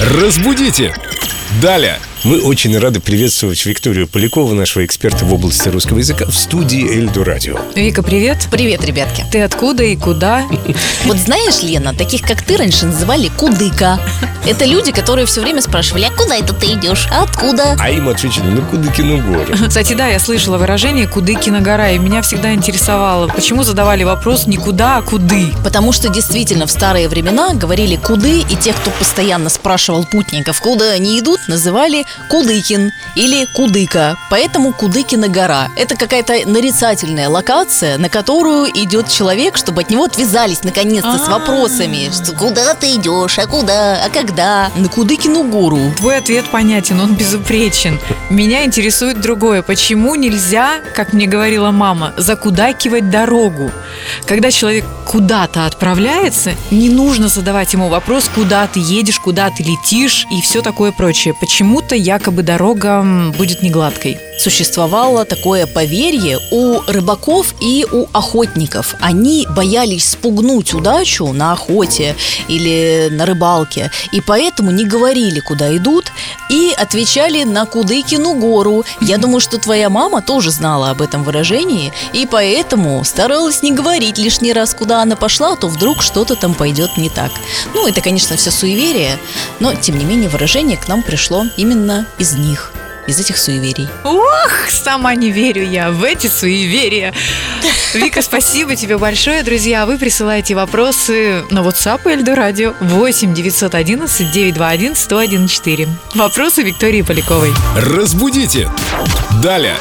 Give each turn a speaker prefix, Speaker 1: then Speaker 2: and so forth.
Speaker 1: Разбудите! Далее! Мы очень рады приветствовать Викторию Полякову, нашего эксперта в области русского языка, в студии Эльду Радио.
Speaker 2: Вика, привет.
Speaker 3: Привет, ребятки.
Speaker 2: Ты откуда и куда?
Speaker 3: Вот знаешь, Лена, таких как ты раньше называли кудыка. Это люди, которые все время спрашивали, а куда это ты идешь? А откуда?
Speaker 1: А им отвечали, ну Кудыкину гору.
Speaker 2: Кстати, да, я слышала выражение «Кудыкина гора», и меня всегда интересовало, почему задавали вопрос не куда, а куды.
Speaker 3: Потому что действительно в старые времена говорили куды, и тех, кто постоянно спрашивал путников, куда они идут, называли Кудыкин или Кудыка. Поэтому Кудыкина гора. Это какая-то нарицательная локация, на которую идет человек, чтобы от него отвязались наконец-то с вопросами. Что, куда ты идешь, а куда, а когда? На Кудыкину гору.
Speaker 2: Твой ответ понятен, он безупречен. Меня интересует другое. Почему нельзя, как мне говорила мама, закудакивать дорогу? Когда человек куда-то отправляется, не нужно задавать ему вопрос, куда ты едешь, куда ты летишь и все такое прочее. Почему-то якобы дорога будет негладкой.
Speaker 3: Существовало такое поверье у рыбаков и у охотников. Они боялись спугнуть удачу на охоте или на рыбалке, и поэтому не говорили, куда идут, и отвечали на Кудыкину гору. Я думаю, что твоя мама тоже знала об этом выражении, и поэтому старалась не говорить лишний раз, куда она пошла, а то вдруг что-то там пойдет не так. Ну, это, конечно, все суеверие, но, тем не менее, выражение к нам пришло именно из них, из этих суеверий.
Speaker 2: Ох, сама не верю я в эти суеверия. Вика, спасибо тебе большое, друзья. Вы присылаете вопросы на WhatsApp и Эльду Радио 8 911 921 1014. Вопросы Виктории Поляковой.
Speaker 1: Разбудите! Далее!